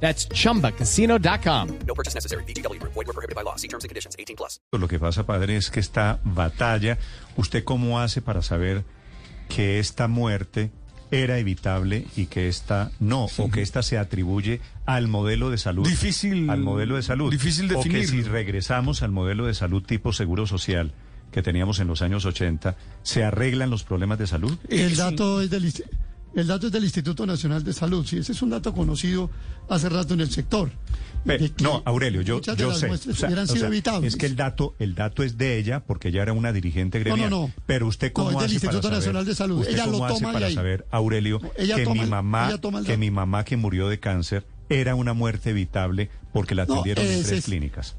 That's chumbacasino.com. No purchase necessary. BGW. Void were prohibited by law. See terms and conditions. 18 plus. Lo que pasa, padre, es que esta batalla, ¿usted cómo hace para saber que esta muerte era evitable y que esta no, o que esta se atribuye al modelo de salud? Difícil- Al modelo de salud. difícil O que si regresamos al modelo de salud tipo seguro social que teníamos en los años 80, ¿se arreglan los problemas de salud? El dato, es del, el dato es del Instituto Nacional de Salud. Sí, ese es un dato conocido hace rato en el sector. No, Aurelio, yo, muchas de yo las sé. muestras O sea, hubieran o sido sea, evitables. Es que el dato, el dato es de ella, porque ella era una dirigente No, gremial. no, no. Pero usted cómo No, es del hace Instituto para saber, Nacional de Salud. ¿Usted Ella cómo lo hace toma para ahí. saber, Aurelio, No, ella que toma mi mamá, ella toma el que mi mamá que murió de cáncer era una muerte evitable porque la No, atendieron en tres es- clínicas?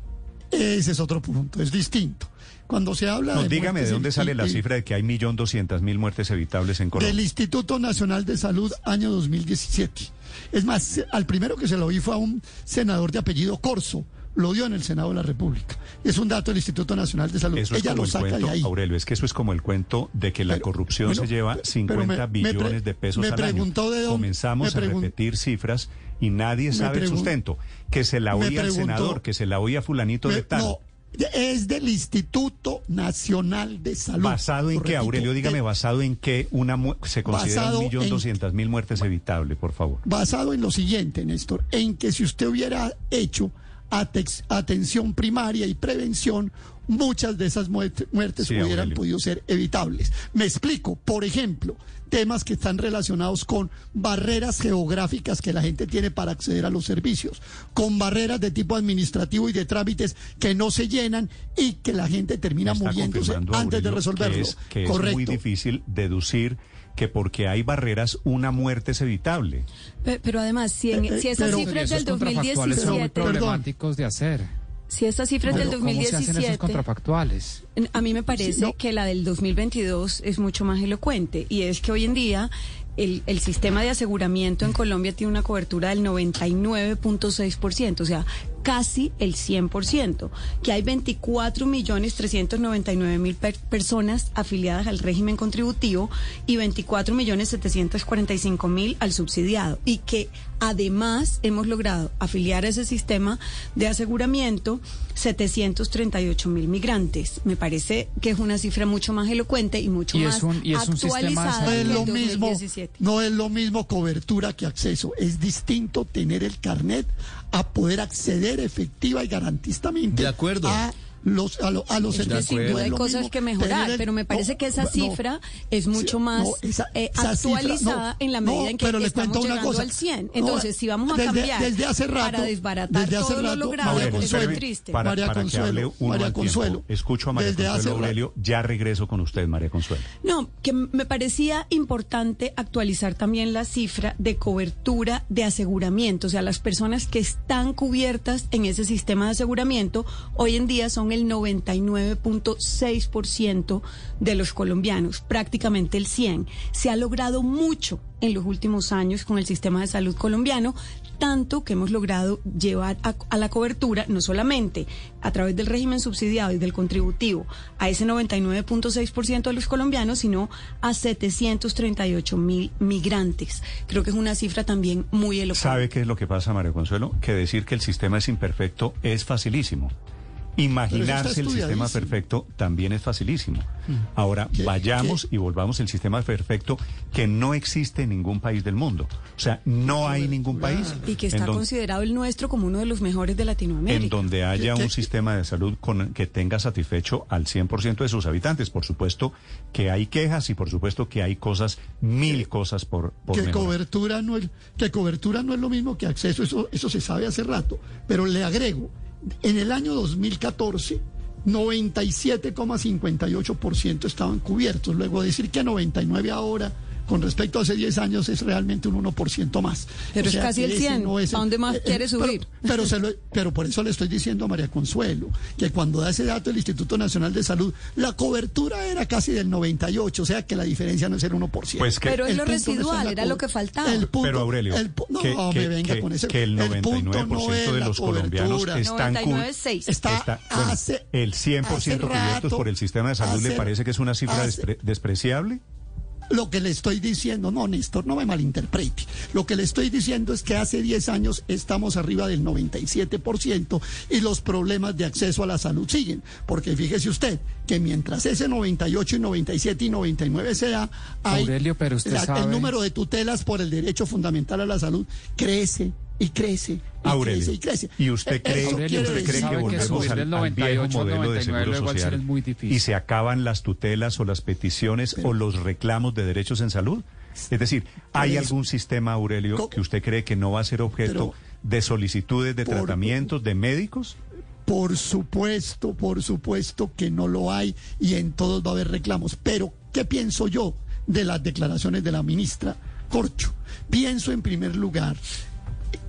Ese es otro punto, es distinto. Cuando se habla No, de dígame de dónde sale la cifra de que hay millón doscientas mil muertes evitables en Colombia. Del Instituto Nacional de Salud, año 2017. Es más, al primero que se lo oí fue a un senador de apellido Corso. Lo dio en el Senado de la República. Es un dato del Instituto Nacional de Salud. Eso es Ella como lo el saca cuento, de ahí. Aurelio, es que eso es como el cuento de que la Pero, corrupción bueno, se lleva pero 50 me- me pre- billones de pesos me al año. preguntó de dónde- Comenzamos me a repetir cifras y nadie sabe el sustento. Que se la oía al senador, que se la oía fulanito de tal. no, es del Instituto Nacional de Salud. ¿Basado en qué, Aurelio? Dígame, de- ¿basado en qué una se considera un millón en- doscientas mil muertes evitable, por favor? basado en lo siguiente, Néstor, en que si usted hubiera hecho atex- atención primaria y prevención, muchas de esas muerte- muertes Sí, hubieran Aurelio. podido ser evitables. Me explico, por ejemplo, temas que están relacionados con barreras geográficas que la gente tiene para acceder a los servicios, con barreras de tipo administrativo y de trámites que no se llenan y que la gente termina muriéndose antes de resolverlo. Que es, que es Correcto. muy difícil deducir que porque hay barreras una muerte es evitable. Pe- Pero además, si, en- Eh, eh, si esas pero- cifras del Esos contrafactuales son muy 2017, Perdón. problemáticos de hacer. si estas cifras del ¿Cómo, cómo se hacen esos 2017, contrafactuales? a mí me parece Sí, no. que la del 2022 es mucho más elocuente y es que hoy en día el, el sistema de aseguramiento en Colombia tiene una cobertura del 99.6%, o sea, casi el 100%, que hay 24 millones 399 mil per- personas afiliadas al régimen contributivo y 24 millones 745 mil al subsidiado y que además hemos logrado afiliar a ese sistema de aseguramiento 738 mil migrantes. Me parece que es una cifra mucho más elocuente y mucho Y más es un- y es un sistema de actualizada No es lo mismo, 2017. no es lo mismo cobertura que acceso. Es distinto tener el carnet a poder acceder efectiva y garantistamente De acuerdo. a los a, lo- a los Es que servicios. sin No duda es hay lo cosas mismo que mejorar, el- pero me parece no, que esa no, cifra es mucho más no, esa- eh, esa cifra, actualizada no, en la medida no, en que pero le estamos llegando cosa. al 100. No, Entonces, si vamos a desde- cambiar desde hace rato- para desbaratar desde hace todo lo logrado, María es muy Consuelo, triste. Para, María para que Consuelo, hable uno María. Consuelo, Escucho a María desde Consuelo Aurelio. Ya regreso con usted, María Consuelo. No, que me parecía importante actualizar también la cifra de cobertura de aseguramiento, o sea, las personas que están cubiertas en ese sistema de aseguramiento hoy en día son el 99.6% de los colombianos, prácticamente el 100. Se ha logrado mucho en los últimos años con el sistema de salud colombiano, tanto que hemos logrado llevar a, la cobertura, no solamente a través del régimen subsidiado y del contributivo, a ese 99.6% de los colombianos, sino a 738 mil migrantes. Creo que es una cifra también muy elocuente. ¿Sabe qué es lo que pasa, María Consuelo? Que decir que el sistema es imperfecto es facilísimo. Imaginarse el sistema perfecto también es facilísimo. Ahora, ¿Qué- vayamos y volvamos el sistema perfecto que no existe en ningún país del mundo. O sea, no hay ningún país Y que está donde- considerado el nuestro como uno de los mejores de Latinoamérica. en donde haya ¿Qué- un qué- sistema de salud con, que tenga satisfecho al 100% de sus habitantes. Por supuesto que hay quejas y por supuesto que hay cosas, mil cosas por, por que mejorar. cobertura no es que cobertura no es lo mismo que acceso eso eso se sabe hace rato pero le agrego en el año 2014 97,58% estaban cubiertos luego decir que 99 ahora con respecto a hace 10 años es realmente un 1% más. Pero es casi el ese 100. es- ¿A dónde más eh, eh, quiere pero- subir? Pero, se lo- pero por eso le estoy diciendo a María Consuelo que cuando da ese dato el Instituto Nacional de Salud, la cobertura era casi del 98, o sea que la diferencia no es el 1%. Pues que- Pero es El lo no residual, era lo que faltaba. el punto- Pero Aurelio, el no que, me que- venga que- con ese. que el punto 99% no es de los colombianos están cu- 99,6. Está, está- bueno, hace, el 100% hace cubiertos rato, por el sistema de salud le parece que es una cifra hace- despre- despreciable. Lo que le estoy diciendo, no, Néstor, no me malinterprete. Lo que le estoy diciendo es que hace 10 años estamos arriba del 97% y los problemas de acceso a la salud siguen. Porque fíjese usted que mientras ese 98 y 97 y 99 sea, hay Aurelio, pero usted la- sabe- el número de tutelas por el derecho fundamental a la salud crece y crece y Aurelio, crece y crece. ¿y usted Eh, cree, Aurelio, usted cree que que volvemos subir al, viejo 98 al modelo de 99 seguro social muy difícil. y se acaban las tutelas o las peticiones o los reclamos de derechos en salud? Es decir, ¿hay eso- algún sistema, Aurelio, que usted cree que no va a ser objeto Pero- de solicitudes de Por- tratamientos de médicos? Por supuesto, por supuesto que no lo hay y en todos va a haber reclamos. Pero, ¿qué pienso yo de las declaraciones de la ministra Corcho? Pienso en primer lugar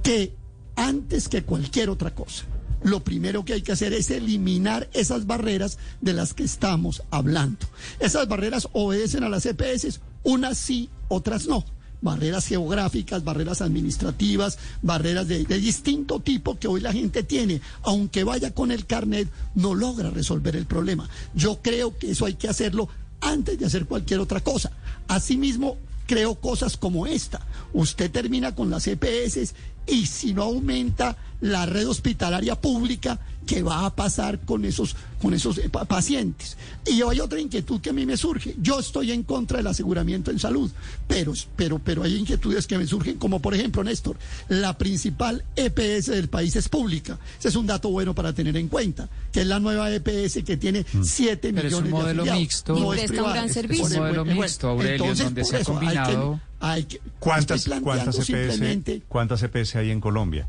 que antes que cualquier otra cosa, lo primero que hay que hacer es eliminar esas barreras de las que estamos hablando. Esas barreras obedecen a las EPS, unas sí, otras no. Barreras geográficas, barreras administrativas, barreras de, distinto tipo que hoy la gente tiene. Aunque vaya con el carnet, no logra resolver el problema. Yo creo que eso hay que hacerlo antes de hacer cualquier otra cosa. Asimismo, creo cosas como esta. Usted termina con las EPS y si no aumenta la red hospitalaria pública, ¿qué va a pasar con esos, con esos eh, pa- pacientes? Y hay otra inquietud que a mí me surge. Yo estoy en contra del aseguramiento en salud, pero, pero, pero hay inquietudes que me surgen, como por ejemplo, Néstor, la principal EPS del país es pública. Ese es un dato bueno para tener en cuenta, que es la nueva EPS que tiene 7 Pero es un millones modelo de afiliados. mixto. Y No es presta un gran servicio. Es un modelo mixto, Aurelio, entonces, donde por se ha eso hay que- combinado- hay que- ¿Cuántas, cuántas simplemente- cuántas EPS hay en Colombia?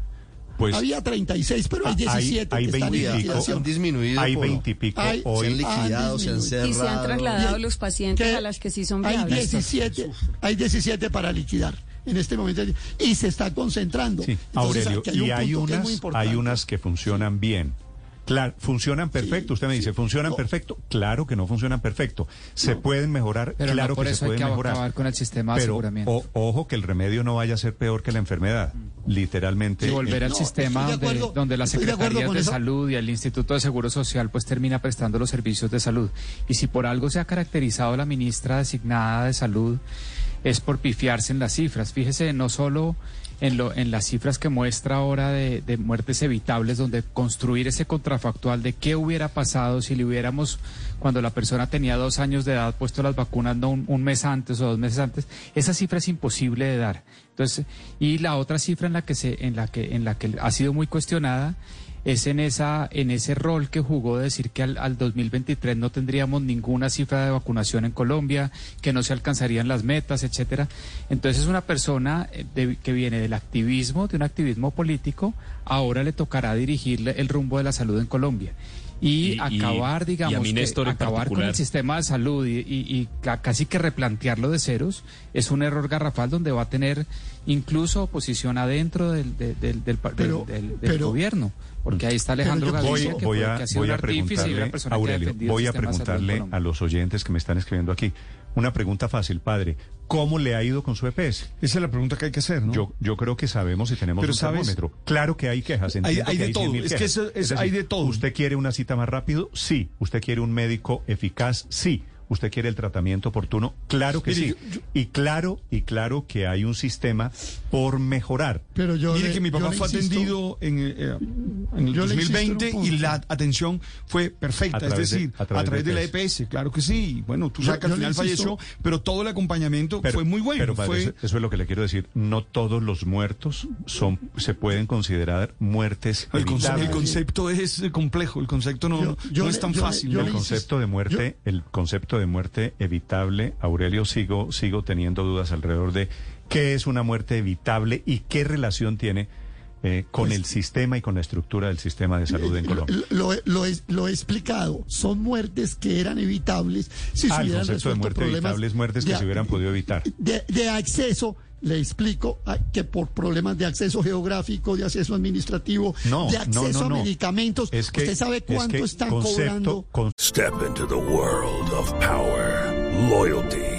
Pues Había 36, pero hay Ah, 17 hay que están 20 en y pico. han disminuido hay por- 20 y pico Hay- se han hoy. liquidado, se han disminuido. Y se han cerrado. trasladado Y- los pacientes que a las que sí son hay viables. 17, hay 17 para liquidar en este momento y se está concentrando. Sí, Entonces, Aurelio, hay y un hay que es unas, hay unas que funcionan bien. Claro, funcionan perfecto. Usted me dice, ¿funcionan No. perfecto? Claro que no funcionan perfecto. Se pueden mejorar, Pero claro no por que se eso hay pueden que mejorar. acabar con el sistema de Pero aseguramiento. o- ojo que el remedio no vaya a ser peor que la enfermedad. Literalmente. y volver al No, sistema de donde, acuerdo, donde las estoy de de, salud y el Instituto de Seguro Social pues termina prestando los servicios de salud. Y si por algo se ha caracterizado la ministra designada de salud es por pifiarse en las cifras. Fíjese, no solo en, lo, en las cifras que muestra ahora de, de muertes evitables, donde construir ese contrafactual de qué hubiera pasado si le hubiéramos, cuando la persona tenía dos años de edad, puesto las vacunas no un, un mes antes o dos meses antes, esa cifra es imposible de dar. Entonces, y la otra cifra en la que se, en la que, en la que ha sido muy cuestionada es en esa en ese rol que jugó de decir que al, al 2023 no tendríamos ninguna cifra de vacunación en Colombia, que no se alcanzarían las metas, etcétera. Entonces es una persona eh, que viene del activismo, de un activismo político, ahora le tocará dirigir el rumbo de la salud en Colombia. Y, acabar, y a digamos, que acabar con el sistema de salud y, y- y ca- casi que replantearlo de ceros es un error garrafal donde va a tener incluso oposición adentro del, de- del, del, pa- Pero- del- del- del pero- gobierno. Porque ahí está Alejandro Gaviria, Voy, que, voy fue- a, que ha sido voy un a artífice y preguntarle, una persona que ha Aurelio, defendido voy el a preguntarle a los oyentes que me están escribiendo aquí una pregunta fácil, padre. ¿Cómo le ha ido con su EPS? Esa es la pregunta que hay que hacer, ¿no? Yo, yo creo que sabemos y tenemos Pero un ¿sabes? termómetro. Claro que hay quejas. hay que de todo, 100.000 es que eso es- hay de todo. ¿Usted quiere una cita más rápido? Sí. ¿Usted quiere un médico eficaz? Sí. ¿Usted quiere el tratamiento oportuno? Claro que Mire, sí. Y claro, y claro que hay un sistema por mejorar. Pero yo Mire le- que mi papá fue insisto- atendido en, eh, en el insisto en un 2020 y la atención fue perfecta, es de- decir, a a través de de la EPS. EPS, claro que sí. Bueno, tú sabes que al final falleció, pero todo el acompañamiento Pero- fue muy bueno. Pero padre, fue, eso, es lo que le quiero decir. No todos los muertos son se pueden considerar muertes el, conce- el concepto es eh, complejo, el concepto no, Yo- yo no le- es tan fácil. el concepto de muerte, el concepto de muerte evitable, Aurelio, sigo, sigo teniendo dudas alrededor de qué es una muerte evitable y qué relación tiene eh, con Pues- el sistema y con la estructura del sistema de salud en Colombia. Lo, lo- lo he, lo he explicado. Son muertes que eran evitables si Ah, se el hubieran concepto de muerte problemas evitable es muertes que de- se hubieran podido evitar. De, de acceso, le explico ah, que por problemas de acceso geográfico, de acceso administrativo, No, de acceso no, no. a medicamentos, Es que- ¿usted sabe es cuánto que están concepto- cobrando? con- Step into the world of power, loyalty,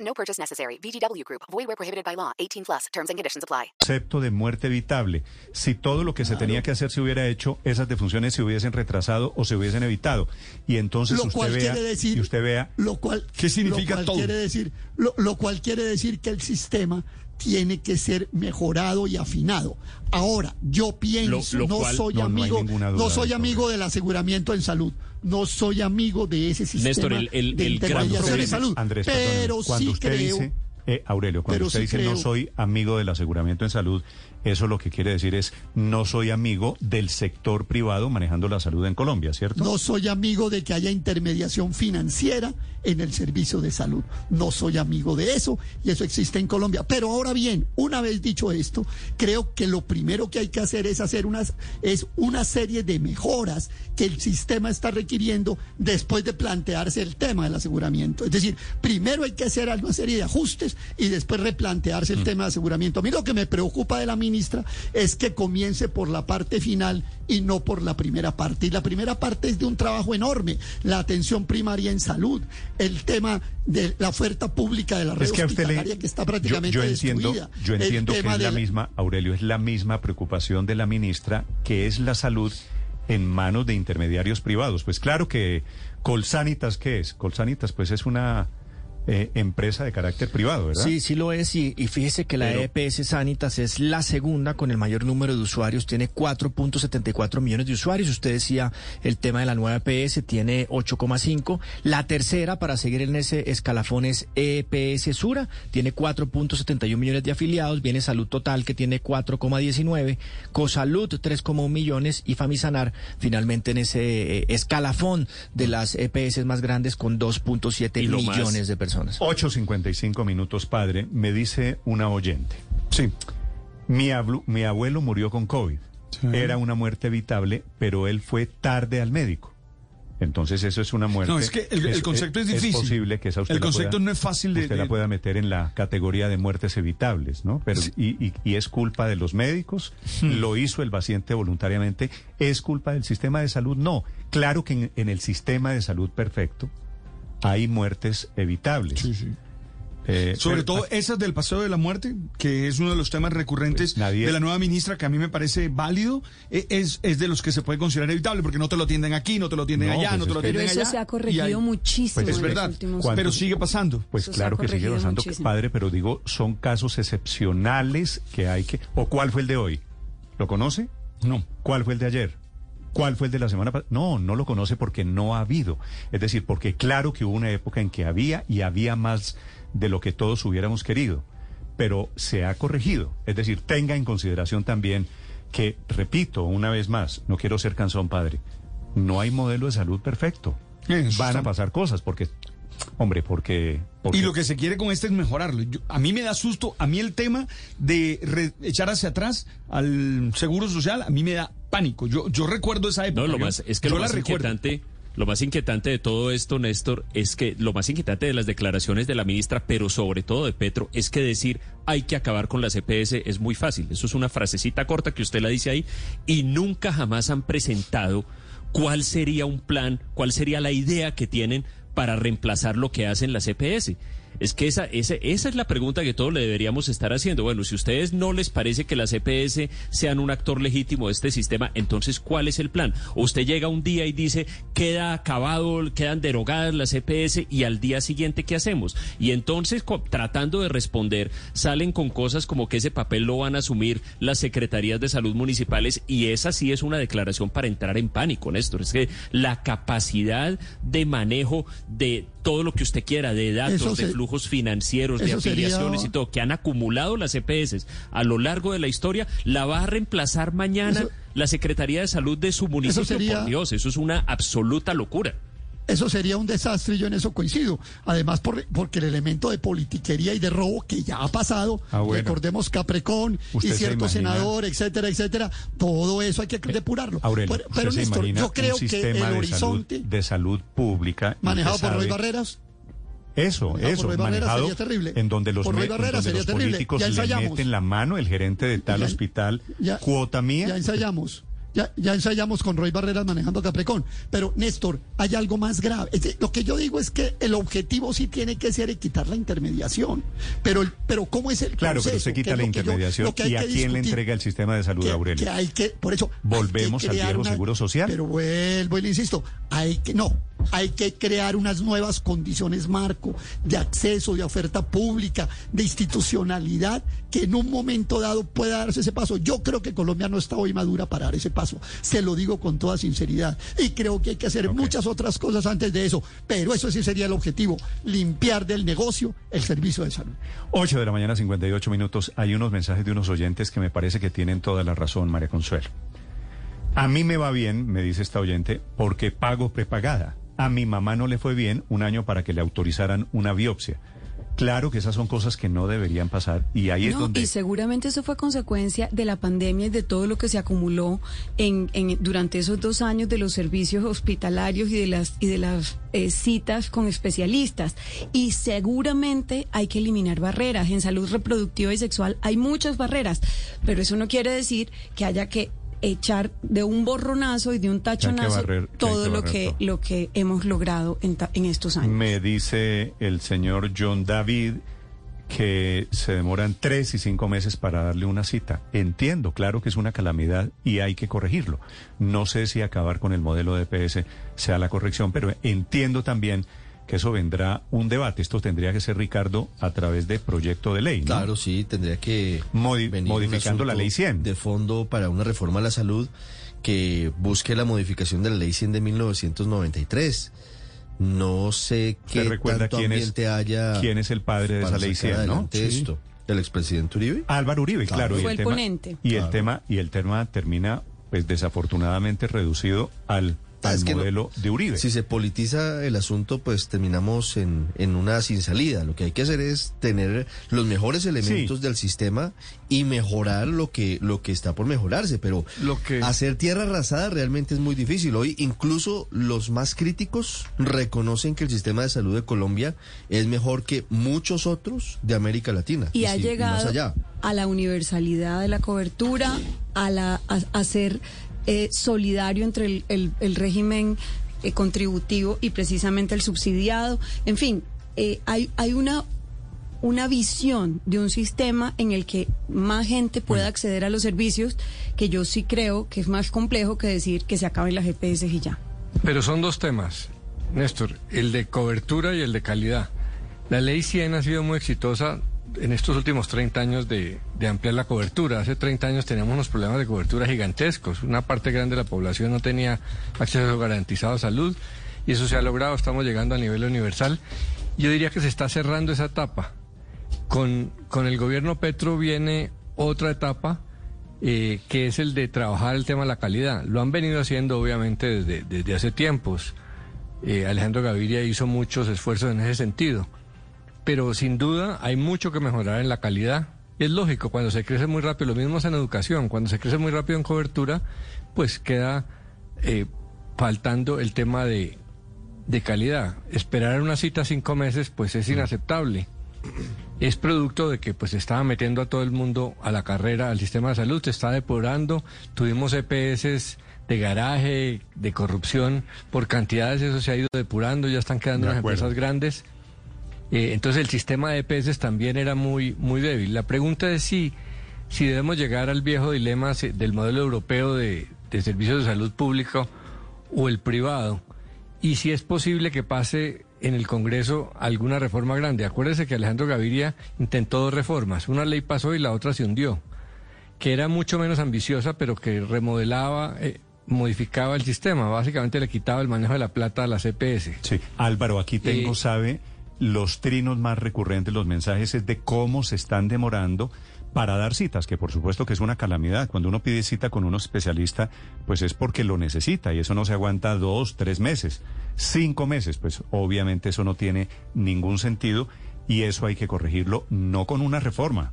No purchase necessary. VGW Group. Void where prohibited by law. 18 plus. Terms and conditions apply. concepto de muerte evitable. Si todo lo que se tenía que hacer se hubiera hecho, esas defunciones se hubiesen retrasado o se hubiesen evitado. Y entonces lo usted cual vea, quiere decir y usted vea, lo cual ¿Qué significa lo cual todo? quiere decir lo, lo cual quiere decir que el sistema tiene que ser mejorado y afinado. Ahora, yo pienso, Lo- lo no cual- soy no, amigo, no, duda de soy amigo del aseguramiento en salud, no soy amigo de ese sistema Néstor, el- el- de el gran problema- salud. Andrés, pero sí creo dice, eh, Aurelio, cuando pero usted sí dice creo- no soy amigo del aseguramiento en salud, eso lo que quiere decir es no soy amigo del sector privado manejando la salud en Colombia, ¿cierto? No soy amigo de que haya intermediación financiera en el servicio de salud. No soy amigo de eso y eso existe en Colombia. Pero ahora bien, una vez dicho esto, creo que lo primero que hay que hacer es hacer unas es una serie de mejoras que el sistema está requiriendo después de plantearse el tema del aseguramiento. Es decir, primero hay que hacer una serie de ajustes y después replantearse el tema de aseguramiento. A mí lo que me preocupa de la ministra es que comience por la parte final y no por la primera parte. Y la primera parte es de un trabajo enorme, la atención primaria en salud, el tema de la oferta pública de la red Es que a usted le, hospitalaria que está prácticamente yo entiendo, destruida. yo entiendo que es la misma, Aurelio, es la misma preocupación de la ministra, que es la salud en manos de intermediarios privados. Pues claro que Colsanitas, ¿qué es? Colsanitas, pues es una eh, empresa de carácter privado, ¿verdad? Sí, sí lo es. Y, y fíjese que la Pero- EPS Sanitas es la segunda con el mayor número de usuarios. Tiene 4.74 millones de usuarios. Usted decía el tema de la nueva EPS tiene 8,5. La tercera, para seguir en ese escalafón, es EPS Sura. Tiene 4.71 millones de afiliados. Viene Salud Total, que tiene 4,19. Cosalud, 3,1 millones. Y Famisanar, finalmente en ese eh, escalafón de las EPS más grandes, con 2.7 Y lo más- millones de personas. 8.55 minutos, padre. Me dice una oyente. Sí. Mi, ablu- mi abuelo murió con COVID. Sí. Era una muerte evitable, pero él fue tarde al médico. Entonces eso es una muerte. No, es que el- el concepto es difícil. Es posible que esa usted El la concepto pueda- no es fácil de- Usted la pueda meter en la categoría de muertes evitables, ¿no? Pero y, y- y es culpa de los médicos. Hmm. Lo hizo el paciente voluntariamente. Es culpa del sistema de salud. No. Claro que en, en el sistema de salud perfecto hay muertes evitables. Sí, sí. Eh, Sobre pero- todo esas del paseo de la muerte, que es uno de los temas recurrentes Pues nadie- de la nueva ministra, que a mí me parece válido, e- es, es de los que se puede considerar evitable, porque no te lo atienden aquí, no te lo atienden No, allá, pues no te lo que- Pero atienden eso allá. se ha corregido hay- muchísimo Pues es en los verdad. Pero sigue pasando. Pues Eso claro que sigue avanzando, muchísimo. padre, pero digo, son casos excepcionales que hay que... ¿O cuál fue el de hoy? ¿Lo conoce? No. ¿Cuál fue el de ayer? ¿Cuál fue el de la semana pasada? No, no lo conoce porque no ha habido. Es decir, porque claro que hubo una época en que había y había más de lo que todos hubiéramos querido, pero se ha corregido. Es decir, tenga en consideración también que, repito una vez más, no quiero ser cansón, padre, no hay modelo de salud perfecto. Eso Van a pasar cosas porque, hombre, porque... porque Y lo que se quiere con este es mejorarlo. Yo- a mí me da susto, a mí el tema de re- echar hacia atrás al seguro social, a mí me da pánico. Yo, yo recuerdo esa época. No, lo yo- más, es que yo lo más inquietante, lo más inquietante de todo esto, Néstor, es que lo más inquietante de las declaraciones de la ministra, pero sobre todo de Petro, es que decir hay que acabar con las EPS es muy fácil. Eso es una frasecita corta que usted la dice ahí y nunca jamás han presentado cuál sería un plan, cuál sería la idea que tienen para reemplazar lo que hacen las EPS. Es que esa, esa, esa es la pregunta que todos le deberíamos estar haciendo. Bueno, si a ustedes no les parece que las EPS sean un actor legítimo de este sistema, entonces, ¿cuál es el plan? O usted llega un día y dice, queda acabado, quedan derogadas las EPS y al día siguiente, ¿qué hacemos? Y entonces, tratando de responder, salen con cosas como que ese papel lo van a asumir las secretarías de salud municipales y esa sí es una declaración para entrar en pánico, Néstor. Es que la capacidad de manejo de todo lo que usted quiera, de datos, Eso de se- flujos financieros, de sería- afiliaciones y todo, que han acumulado las EPS a lo largo de la historia, la va a reemplazar mañana Eso- la Secretaría de Salud de su municipio. sería- Por Dios, eso es una absoluta locura. Eso sería un desastre y yo en eso coincido. Además, por- porque el elemento de politiquería y de robo que ya ha pasado, Ah, bueno. recordemos Caprecón y ¿Usted se cierto senador, etcétera, etcétera, todo eso hay que depurarlo. Aurelio, pero, ¿usted pero, Néstor, yo creo que el sistema de horizonte salud, de salud pública manejado por Roy Barreras, Eso, Manejado eso, manejado sería terrible. en donde los, me- en Barreras donde sería los terrible. políticos Ya le meten la mano, el gerente de tal Ya- hospital, ya- cuota mía. ya ensayamos. Ya, ya ensayamos con Roy Barreras manejando Caprecón. Pero, Néstor, hay algo más grave. Es decir, lo que yo digo es que el objetivo sí tiene que ser quitar la intermediación. Pero, el- pero ¿cómo es el Claro, pero proceso? se Que quita la yo- intermediación y a quién le entrega el sistema de salud, que, Aurelio. que hay que, por eso. Volvemos al viejo una- seguro social. Pero vuelvo y le insisto, hay que, no, hay que crear unas nuevas condiciones marco de acceso, de oferta pública, de institucionalidad, que en un momento dado pueda darse ese paso. Yo creo que Colombia no está hoy madura para dar ese paso. Se lo digo con toda sinceridad. Y creo que hay que hacer muchas otras cosas antes de eso. Pero eso sí sería el objetivo, limpiar del negocio el servicio de salud. 8 de la mañana, 58 minutos. Hay unos mensajes de unos oyentes que me parece que tienen toda la razón, María Consuelo. A mí me va bien, me dice esta oyente, porque pago prepagada. A mi mamá no le fue bien un año para que le autorizaran una biopsia. Claro que esas son cosas que no deberían pasar y ahí es donde... y seguramente eso fue consecuencia de la pandemia y de todo lo que se acumuló en, en- durante esos dos años de los servicios hospitalarios y de las y de las eh, citas con especialistas. Y seguramente hay que eliminar barreras. En salud reproductiva y sexual hay muchas barreras, pero eso no quiere decir que haya que echar de un borronazo y de un tachonazo barrer- todo que lo que todo. lo que hemos logrado en, ta- en estos años. Me dice el señor John David que se demoran tres y cinco meses para darle una cita. Entiendo, claro que es una calamidad y hay que corregirlo. No sé si acabar con el modelo de PS sea la corrección, pero entiendo también que eso vendrá un debate. Esto tendría que ser, Ricardo, a través de proyecto de ley. ¿no? Claro, sí, tendría que Modi- venir un modificando la ley 100. de fondo para una reforma a la salud que busque la modificación de la ley 100 de 1993. No sé ¿Usted qué recuerda tanto quién es- ambiente haya quién es el padre de esa ley sacar 100, no? Sí. esto. ¿El expresidente Uribe? Álvaro Uribe, claro. y Fue el tema, ponente. Y el Claro. tema y el tema termina, pues desafortunadamente reducido al, al es que no- modelo de Uribe. Si se politiza el asunto, pues terminamos en, en una sin salida. Lo que hay que hacer es tener los mejores elementos Sí. del sistema y mejorar lo que, lo que está por mejorarse. Pero Lo que- hacer tierra arrasada realmente es muy difícil. Hoy incluso los más críticos reconocen que el sistema de salud de Colombia es mejor que muchos otros de América Latina. y ha sí, más llegado allá. a la universalidad de la cobertura, a, la, a, a ser eh, solidario entre el, el- el régimen eh, contributivo y precisamente el subsidiado. En fin, eh, hay, hay una, una visión de un sistema en el que más gente pueda acceder a los servicios, que yo sí creo que es más complejo que decir que se acaben las GPS y ya. Pero son dos temas, Néstor, el de cobertura y el de calidad. La ley 100 ha sido muy exitosa en estos últimos 30 años de, ampliar la cobertura. Hace 30 años teníamos unos problemas de cobertura gigantescos. Una parte grande de la población no tenía acceso garantizado a salud y eso se ha logrado. Estamos llegando a nivel universal. Yo diría que se está cerrando esa etapa. Con, con el gobierno Petro viene otra etapa eh, que es el de trabajar el tema de la calidad. Lo han venido haciendo obviamente desde, desde hace tiempos. Eh, Alejandro Gaviria hizo muchos esfuerzos en ese sentido. Pero sin duda hay mucho que mejorar en la calidad. Es lógico, cuando se crece muy rápido, lo mismo es en educación, cuando se crece muy rápido en cobertura, pues queda eh, faltando el tema de, de calidad. Esperar una cita cinco meses, pues es inaceptable. Es producto de que pues se estaba metiendo a todo el mundo a la carrera, al sistema de salud, se está depurando. Tuvimos EPS de garaje, de corrupción por cantidades, eso se ha ido depurando, ya están quedando De acuerdo. empresas grandes. Eh, entonces el sistema de EPS también era muy, muy débil. La pregunta es si, si debemos llegar al viejo dilema del modelo europeo de, de servicios de salud público o el privado y si es posible que pase en el Congreso alguna reforma grande. Acuérdese que Alejandro Gaviria intentó dos reformas. Una ley pasó y la otra se hundió, que era mucho menos ambiciosa, pero que remodelaba, eh, modificaba el sistema. Básicamente le quitaba el manejo de la plata a las EPS. Sí, Álvaro, aquí tengo, Eh, sabe, los trinos más recurrentes, los mensajes es de cómo se están demorando para dar citas, que por supuesto que es una calamidad. Cuando uno pide cita con un especialista, pues es porque lo necesita y eso no se aguanta dos, tres meses, cinco meses, pues obviamente eso no tiene ningún sentido y eso hay que corregirlo no con una reforma,